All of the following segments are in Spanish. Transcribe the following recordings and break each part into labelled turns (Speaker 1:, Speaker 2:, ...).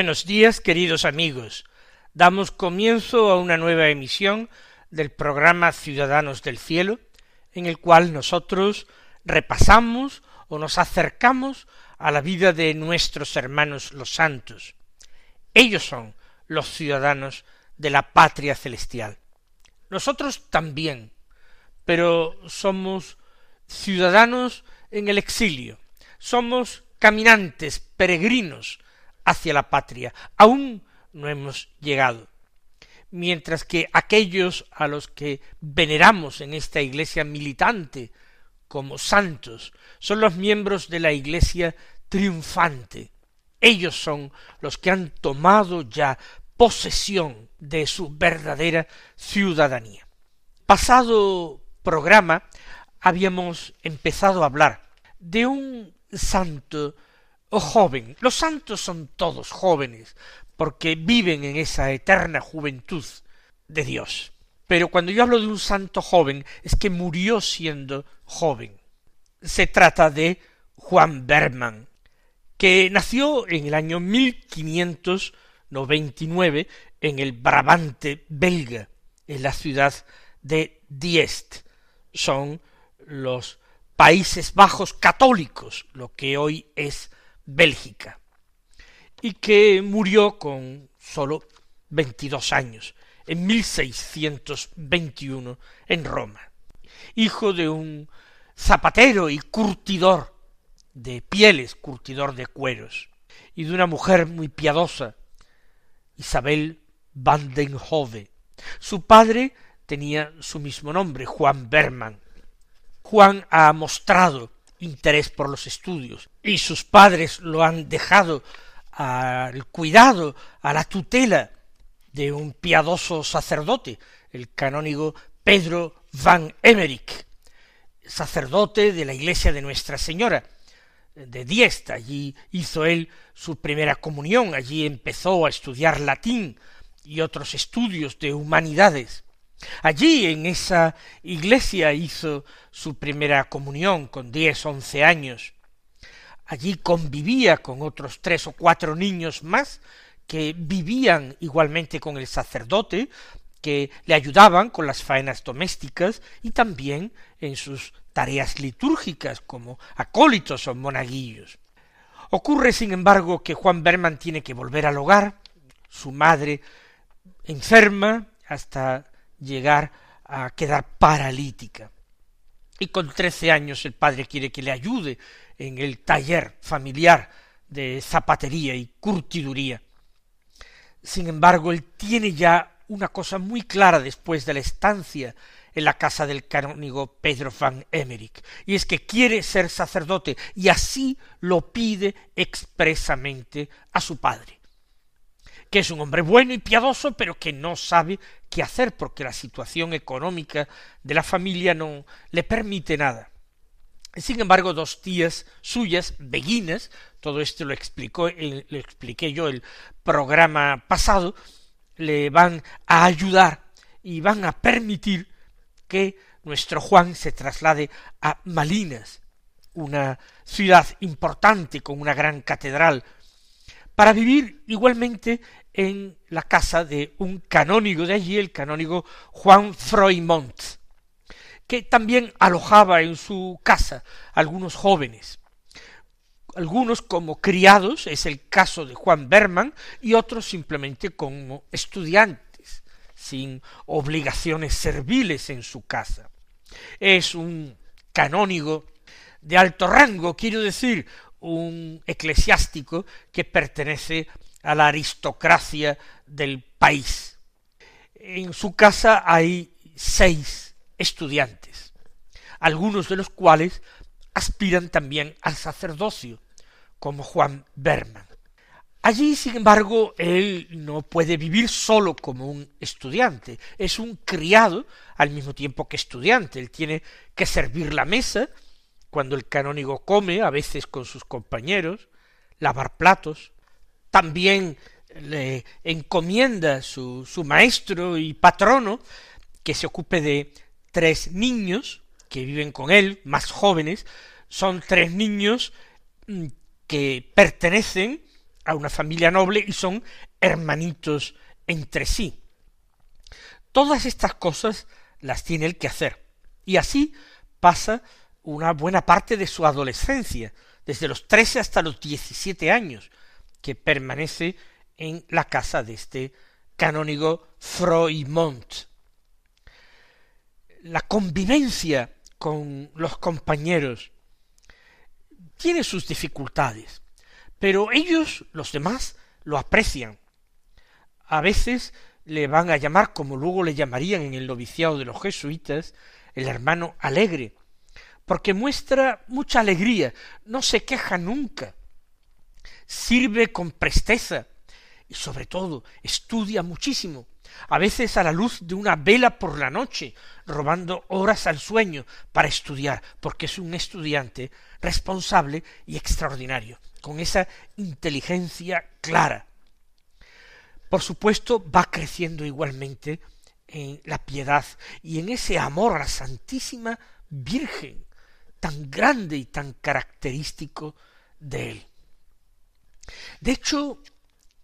Speaker 1: Buenos días, queridos amigos. Damos comienzo a una nueva emisión del programa Ciudadanos del Cielo, en el cual nosotros repasamos o nos acercamos a la vida de nuestros hermanos los santos. Ellos son los ciudadanos de la patria celestial. Nosotros también, pero somos ciudadanos en el exilio, somos caminantes, peregrinos, hacia la patria. Aún no hemos llegado. Mientras que aquellos a los que veneramos en esta iglesia militante como santos son los miembros de la iglesia triunfante. Ellos son los que han tomado ya posesión de su verdadera ciudadanía. Pasado programa habíamos empezado a hablar de un santo o joven. Los santos son todos jóvenes, porque viven en esa eterna juventud de Dios. Pero cuando yo hablo de un santo joven, es que murió siendo joven. Se trata de Juan Berman, que nació en el año 1599 en el Brabante belga, en la ciudad de Diest. Son los Países Bajos católicos, lo que hoy es Bélgica, y que murió con sólo veintidós años, en 1621, en Roma, hijo de un zapatero y curtidor de pieles, curtidor de cueros, y de una mujer muy piadosa, Isabel van den Hove. Su padre tenía su mismo nombre, Juan Berman. Juan ha mostrado interés por los estudios y sus padres lo han dejado al cuidado, a la tutela de un piadoso sacerdote, el canónigo Pedro van Emmerich, sacerdote de la iglesia de Nuestra Señora de Diesta. Allí hizo él su primera comunión, allí empezó a estudiar latín y otros estudios de humanidades. Allí en esa iglesia hizo su primera comunión con diez, once años. Allí convivía con otros tres o cuatro niños más que vivían igualmente con el sacerdote, que le ayudaban con las faenas domésticas y también en sus tareas litúrgicas como acólitos o monaguillos. Ocurre, sin embargo, que Juan Berman tiene que volver al hogar, su madre enferma hasta llegar a quedar paralítica. Y con trece años el padre quiere que le ayude en el taller familiar de zapatería y curtiduría. Sin embargo, él tiene ya una cosa muy clara después de la estancia en la casa del canónigo Pedro van Emmerich, y es que quiere ser sacerdote, y así lo pide expresamente a su padre que es un hombre bueno y piadoso, pero que no sabe qué hacer porque la situación económica de la familia no le permite nada. Sin embargo, dos tías suyas, beguinas, todo esto lo explicó, eh, lo expliqué yo el programa pasado, le van a ayudar y van a permitir que nuestro Juan se traslade a Malinas, una ciudad importante con una gran catedral, para vivir igualmente en la casa de un canónigo de allí, el canónigo Juan Froimont, que también alojaba en su casa algunos jóvenes, algunos como criados, es el caso de Juan Berman, y otros simplemente como estudiantes, sin obligaciones serviles en su casa. Es un canónigo de alto rango, quiero decir, un eclesiástico que pertenece a la aristocracia del país. En su casa hay seis estudiantes, algunos de los cuales aspiran también al sacerdocio, como Juan Berman. Allí, sin embargo, él no puede vivir solo como un estudiante, es un criado al mismo tiempo que estudiante, él tiene que servir la mesa cuando el canónigo come, a veces con sus compañeros, lavar platos, también le encomienda su, su maestro y patrono que se ocupe de tres niños que viven con él, más jóvenes, son tres niños mm, que pertenecen a una familia noble y son hermanitos entre sí. Todas estas cosas las tiene él que hacer. Y así pasa una buena parte de su adolescencia, desde los trece hasta los diecisiete años, que permanece en la casa de este canónigo Froimont. La convivencia con los compañeros tiene sus dificultades, pero ellos, los demás, lo aprecian. A veces le van a llamar, como luego le llamarían en el noviciado de los jesuitas, el hermano alegre, porque muestra mucha alegría, no se queja nunca, sirve con presteza y sobre todo estudia muchísimo, a veces a la luz de una vela por la noche, robando horas al sueño para estudiar, porque es un estudiante responsable y extraordinario, con esa inteligencia clara. Por supuesto, va creciendo igualmente en la piedad y en ese amor a la Santísima Virgen, tan grande y tan característico de él. De hecho,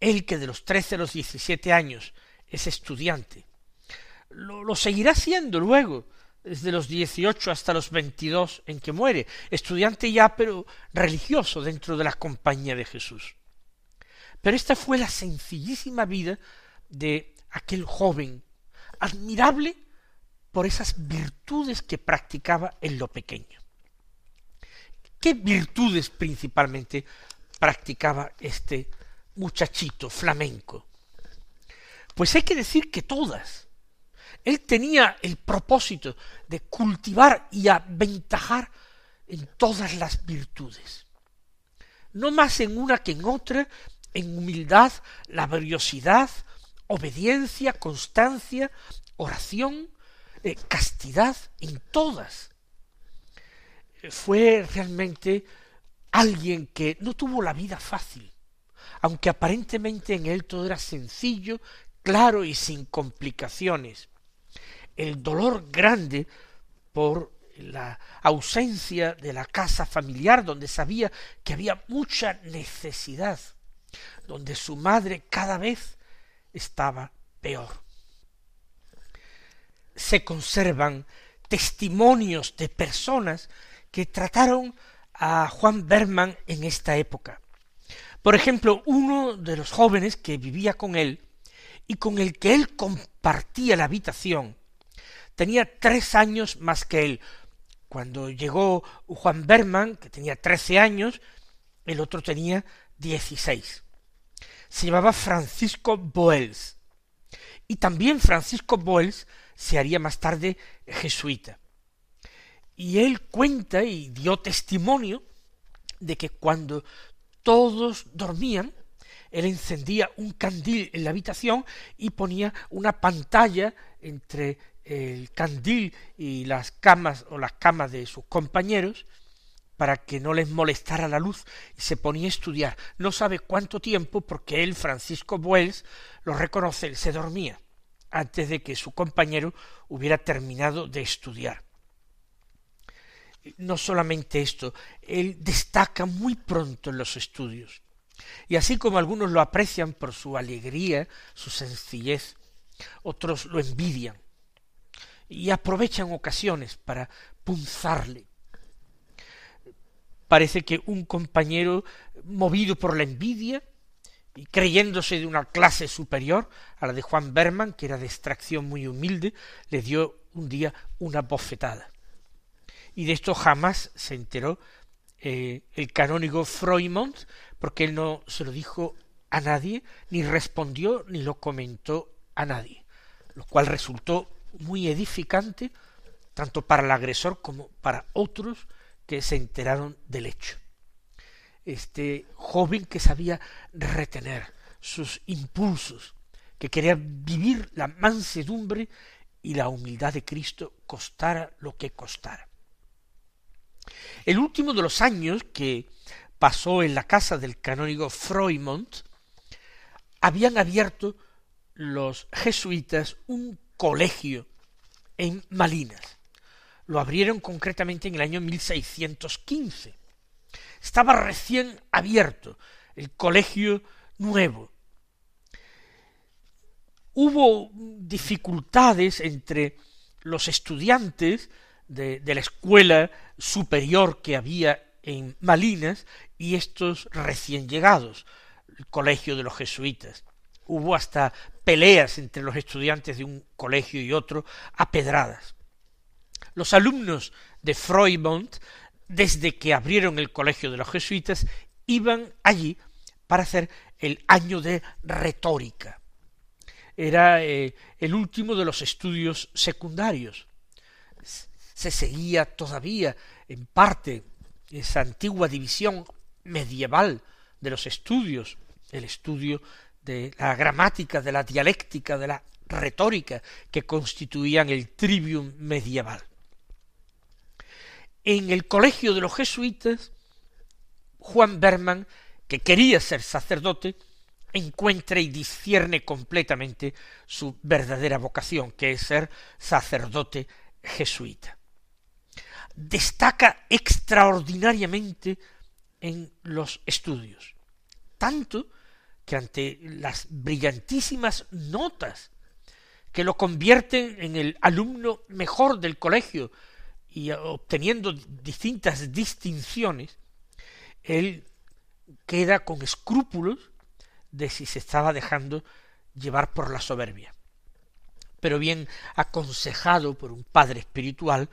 Speaker 1: él que de los trece a los diecisiete años es estudiante. Lo, seguirá siendo luego, desde los dieciocho hasta los veintidós en que muere, estudiante ya pero religioso dentro de la compañía de Jesús. Pero esta fue la sencillísima vida de aquel joven, admirable por esas virtudes que practicaba en lo pequeño. ¿Qué virtudes principalmente practicaba este muchachito flamenco? Pues hay que decir que todas. Él tenía el propósito de cultivar y aventajar en todas las virtudes. No más en una que en otra, en humildad, laboriosidad, obediencia, constancia, oración, eh, castidad, en todas. Fue realmente alguien que no tuvo la vida fácil, aunque aparentemente en él todo era sencillo, claro y sin complicaciones. El dolor grande por la ausencia de la casa familiar donde sabía que había mucha necesidad, donde su madre cada vez estaba peor. Se conservan testimonios de personas que trataron a Juan Berman en esta época. Por ejemplo, uno de los jóvenes que vivía con él y con el que él compartía la habitación. Tenía tres años más que él. Cuando llegó Juan Berman, que tenía trece años, el otro tenía dieciséis. Se llamaba Francisco Boels. Y también Francisco Boels se haría más tarde jesuita. Y él cuenta y dio testimonio de que cuando todos dormían, él encendía un candil en la habitación y ponía una pantalla entre el candil y las camas o las camas de sus compañeros para que no les molestara la luz y se ponía a estudiar. No sabe cuánto tiempo porque él, Francisco Buels, lo reconoce, él se dormía antes de que su compañero hubiera terminado de estudiar. No solamente esto, él destaca muy pronto en los estudios. Y así como algunos lo aprecian por su alegría, su sencillez, otros lo envidian y aprovechan ocasiones para punzarle. Parece que un compañero, movido por la envidia y creyéndose de una clase superior a la de Juan Berman, que era de extracción muy humilde, le dio un día una bofetada. Y de esto jamás se enteró eh, el canónigo Freumont, porque él no se lo dijo a nadie, ni respondió, ni lo comentó a nadie, lo cual resultó muy edificante tanto para el agresor como para otros que se enteraron del hecho. Este joven que sabía retener sus impulsos, que quería vivir la mansedumbre y la humildad de Cristo, costara lo que costara. El último de los años que pasó en la casa del canónigo Freumont, habían abierto los jesuitas un colegio en Malinas. Lo abrieron concretamente en el año 1615. Estaba recién abierto el colegio nuevo. Hubo dificultades entre los estudiantes de, la escuela superior que había en Malinas y estos recién llegados, el colegio de los jesuitas. Hubo hasta peleas entre los estudiantes de un colegio y otro a pedradas. Los alumnos de Freumont, desde que abrieron el colegio de los jesuitas, iban allí para hacer el año de retórica. Era eh, el último de los estudios secundarios. Se seguía todavía en parte esa antigua división medieval de los estudios, el estudio de la gramática, de la dialéctica, de la retórica, que constituían el trivium medieval. En el colegio de los jesuitas, Juan Berman, que quería ser sacerdote, encuentra y discierne completamente su verdadera vocación, que es ser sacerdote jesuita. Destaca extraordinariamente en los estudios. Tanto que ante las brillantísimas notas que lo convierten en el alumno mejor del colegio y obteniendo distintas distinciones, él queda con escrúpulos de si se estaba dejando llevar por la soberbia. Pero bien aconsejado por un padre espiritual,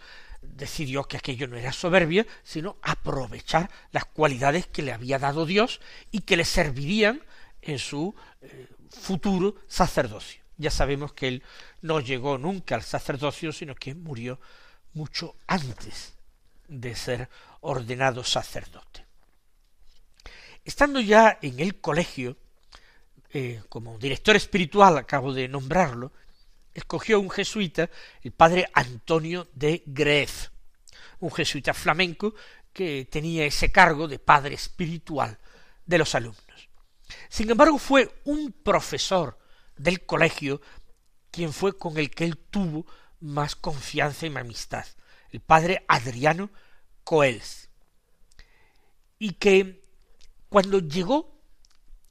Speaker 1: decidió que aquello no era soberbia, sino aprovechar las cualidades que le había dado Dios y que le servirían en su eh, futuro sacerdocio. Ya sabemos que él no llegó nunca al sacerdocio, sino que murió mucho antes de ser ordenado sacerdote. Estando ya en el colegio, eh, como director espiritual, acabo de nombrarlo, escogió un jesuita, el padre Antonio de Gref, un jesuita flamenco que tenía ese cargo de padre espiritual de los alumnos. Sin embargo, fue un profesor del colegio quien fue con el que él tuvo más confianza y amistad, el padre Adriano Coels, y que cuando llegó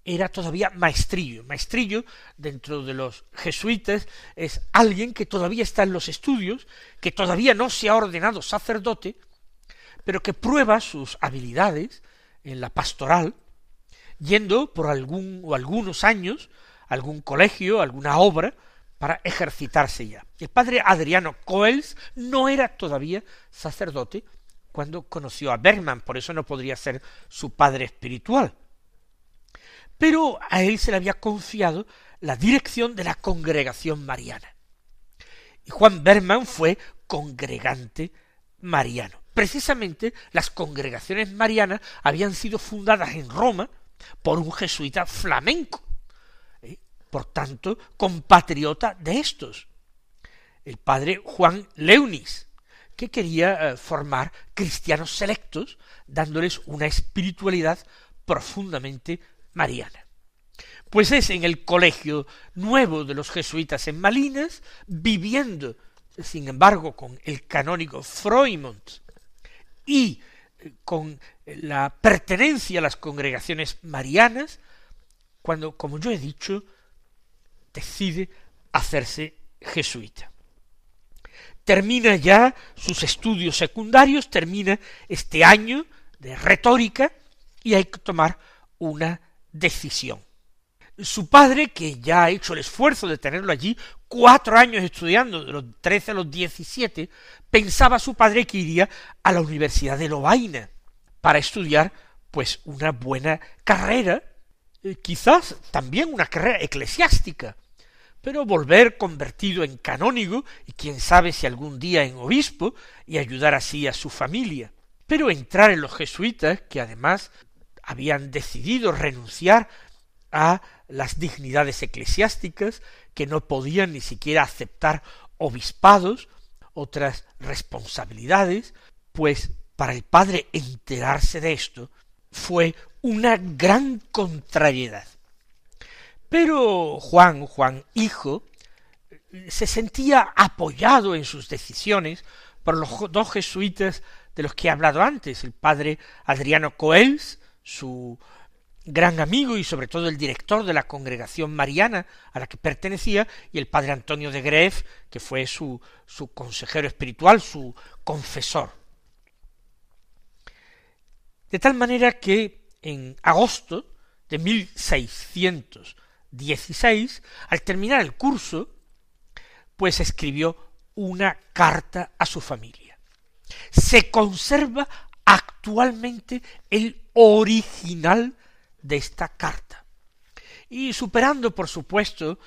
Speaker 1: era todavía maestrillo. Maestrillo, dentro de los jesuitas, es alguien que todavía está en los estudios, que todavía no se ha ordenado sacerdote, pero que prueba sus habilidades en la pastoral, yendo por algún o algunos años a algún colegio, alguna obra, para ejercitarse ya. El padre Adriano Coels no era todavía sacerdote cuando conoció a Bergman, por eso no podría ser su padre espiritual pero a él se le había confiado la dirección de la congregación mariana. Y Juan Berman fue congregante mariano. Precisamente las congregaciones marianas habían sido fundadas en Roma por un jesuita flamenco, ¿eh? por tanto, compatriota de estos, el padre Juan Leunis, que quería eh, formar cristianos selectos, dándoles una espiritualidad profundamente mariana. Pues es en el colegio nuevo de los jesuitas en Malinas, viviendo, sin embargo, con el canónigo Freumont y eh, con la pertenencia a las congregaciones marianas, cuando, como yo he dicho, decide hacerse jesuita. Termina ya sus estudios secundarios, termina este año de retórica y hay que tomar una decisión. Su padre, que ya ha hecho el esfuerzo de tenerlo allí cuatro años estudiando, de los trece a los diecisiete, pensaba su padre que iría a la Universidad de Lovaina para estudiar pues una buena carrera, eh, quizás también una carrera eclesiástica, pero volver convertido en canónigo y quién sabe si algún día en obispo y ayudar así a su familia. Pero entrar en los jesuitas, que además habían decidido renunciar a las dignidades eclesiásticas, que no podían ni siquiera aceptar obispados, otras responsabilidades, pues para el padre enterarse de esto fue una gran contrariedad. Pero Juan, Juan hijo, se sentía apoyado en sus decisiones por los dos jesuitas de los que he hablado antes, el padre Adriano Coels, su gran amigo y sobre todo el director de la congregación mariana a la que pertenecía, y el padre Antonio de Greff, que fue su, su consejero espiritual, su confesor. De tal manera que en agosto de 1616, al terminar el curso, pues escribió una carta a su familia. Se conserva actualmente el original de esta carta. Y superando, por supuesto,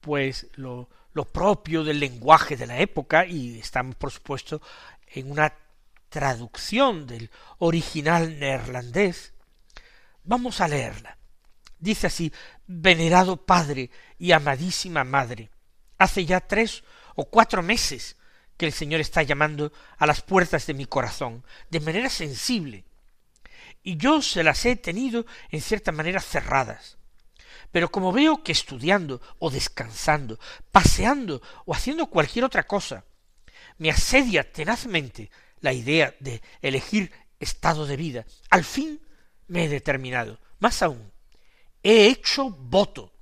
Speaker 1: pues lo, propio del lenguaje de la época, y estamos, por supuesto, en una traducción del original neerlandés, vamos a leerla. Dice así, venerado padre y amadísima madre, hace ya tres o cuatro meses que el Señor está llamando a las puertas de mi corazón, de manera sensible, y yo se las he tenido en cierta manera cerradas. Pero como veo que estudiando o descansando, paseando o haciendo cualquier otra cosa, me asedia tenazmente la idea de elegir estado de vida, al fin me he determinado, más aún, he hecho voto,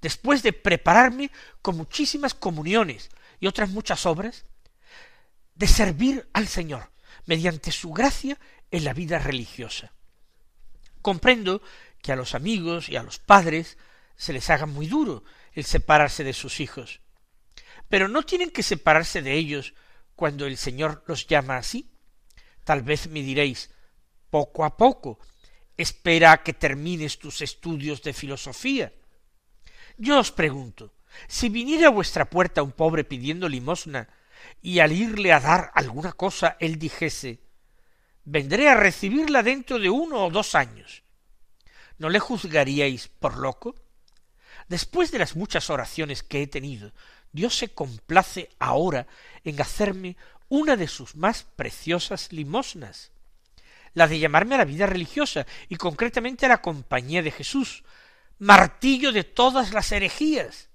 Speaker 1: después de prepararme con muchísimas comuniones y otras muchas obras, de servir al Señor mediante su gracia en la vida religiosa. Comprendo que a los amigos y a los padres se les haga muy duro el separarse de sus hijos, pero no tienen que separarse de ellos cuando el Señor los llama así. Tal vez me diréis, poco a poco, espera a que termines tus estudios de filosofía. Yo os pregunto, si viniera a vuestra puerta un pobre pidiendo limosna, y al irle a dar alguna cosa él dijese vendré a recibirla dentro de uno o dos años. ¿No le juzgaríais por loco? Después de las muchas oraciones que he tenido, Dios se complace ahora en hacerme una de sus más preciosas limosnas, la de llamarme a la vida religiosa y concretamente a la compañía de Jesús, martillo de todas las herejías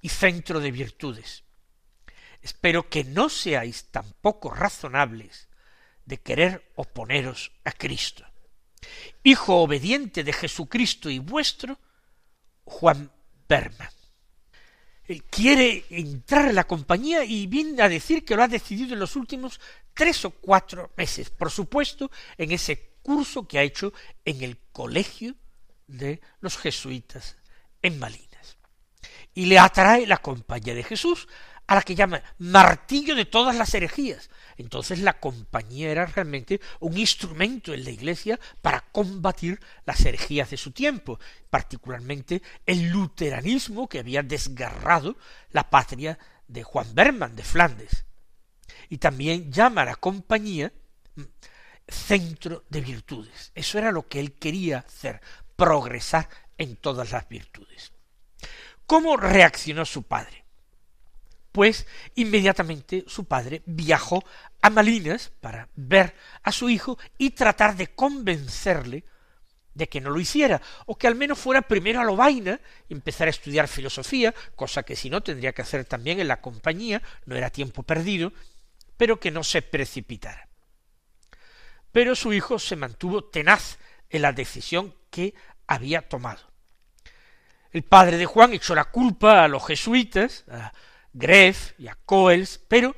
Speaker 1: y centro de virtudes. Espero que no seáis tampoco razonables de querer oponeros a Cristo. Hijo obediente de Jesucristo y vuestro, Juan Berman. Él quiere entrar en la compañía y viene a decir que lo ha decidido en los últimos tres o cuatro meses, por supuesto, en ese curso que ha hecho en el colegio de los jesuitas en Malinas. Y le atrae la compañía de Jesús, a la que llama martillo de todas las herejías, entonces la compañía era realmente un instrumento en la Iglesia para combatir las herejías de su tiempo, particularmente el luteranismo que había desgarrado la patria de Juan Berman de Flandes. Y también llama a la compañía mm, centro de virtudes. Eso era lo que él quería hacer, progresar en todas las virtudes. ¿Cómo reaccionó su padre? Pues inmediatamente su padre viajó a Malinas para ver a su hijo y tratar de convencerle de que no lo hiciera, o que al menos fuera primero a Lovaina y empezar a estudiar filosofía, cosa que si no tendría que hacer también en la compañía, no era tiempo perdido, pero que no se precipitara. Pero su hijo se mantuvo tenaz en la decisión que había tomado. El padre de Juan echó la culpa a los jesuitas, a Greff y a Coels, pero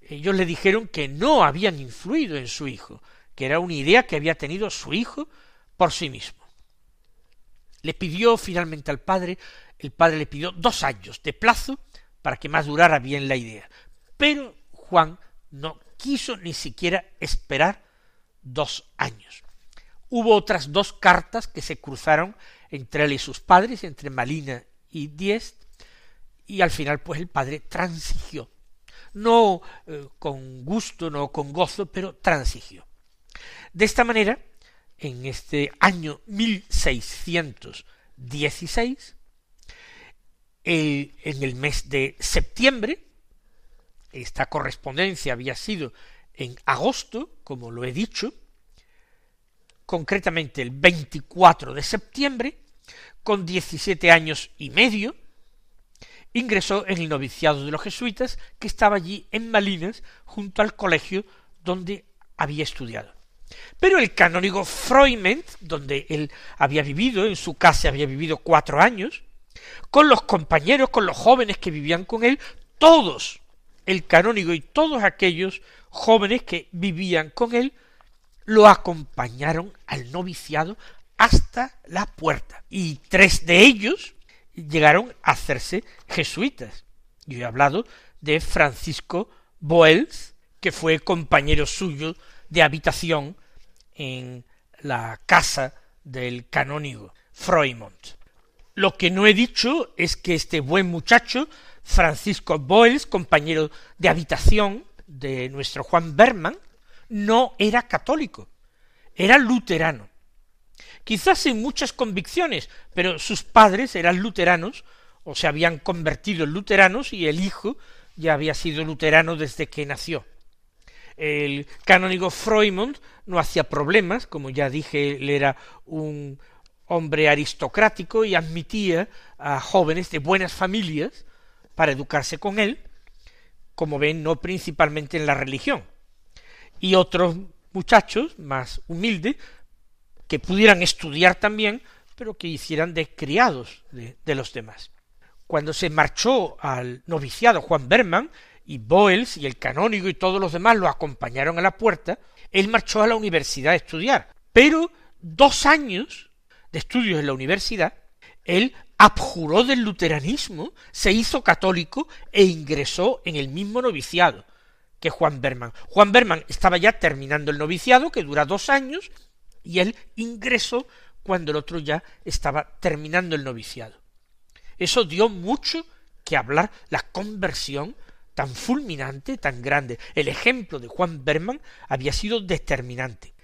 Speaker 1: ellos le dijeron que no habían influido en su hijo, que era una idea que había tenido su hijo por sí mismo. Le pidió finalmente al padre, el padre le pidió dos años de plazo para que madurara bien la idea. Pero Juan no quiso ni siquiera esperar dos años. Hubo otras dos cartas que se cruzaron entre él y sus padres, entre Malina y Diest, y al final pues el padre transigió. No eh, con gusto, no con gozo, pero transigió. De esta manera, en este año 1616, en el mes de septiembre, esta correspondencia había sido en agosto, como lo he dicho, concretamente el 24 de septiembre, con 17 años y medio, ingresó en el noviciado de los jesuitas, que estaba allí en Malinas, junto al colegio donde había estudiado. Pero el canónigo Freument, donde él había vivido, en su casa había vivido cuatro años, con los compañeros, con los jóvenes que vivían con él, todos, el canónigo y todos aquellos jóvenes que vivían con él, lo acompañaron al noviciado hasta la puerta. Y tres de ellos llegaron a hacerse jesuitas. Yo he hablado de Francisco Boels, que fue compañero suyo de habitación en la casa del canónigo Freumont. Lo que no he dicho es que este buen muchacho, Francisco Boels, compañero de habitación de nuestro Juan Berman, no era católico, era luterano. Quizás sin muchas convicciones, pero sus padres eran luteranos, o se habían convertido en luteranos, y el hijo ya había sido luterano desde que nació. El canónigo Freumont no hacía problemas, como ya dije, él era un hombre aristocrático y admitía a jóvenes de buenas familias para educarse con él, como ven, no principalmente en la religión, y otros muchachos más humildes que pudieran estudiar también, pero que hicieran de criados de, los demás. Cuando se marchó al noviciado Juan Berman, y Boels y el canónigo y todos los demás lo acompañaron a la puerta, él marchó a la universidad a estudiar. Pero dos años de estudios en la universidad, él abjuró del luteranismo, se hizo católico e ingresó en el mismo noviciado que Juan Berman. Juan Berman estaba ya terminando el noviciado, que dura dos años, y él ingresó cuando el otro ya estaba terminando el noviciado. Eso dio mucho que hablar, la conversión tan fulminante, tan grande. El ejemplo de Juan Berman había sido determinante.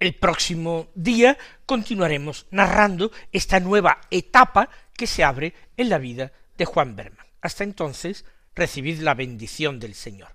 Speaker 1: El próximo día continuaremos narrando esta nueva etapa que se abre en la vida de Juan Berman. Hasta entonces, recibid la bendición del Señor.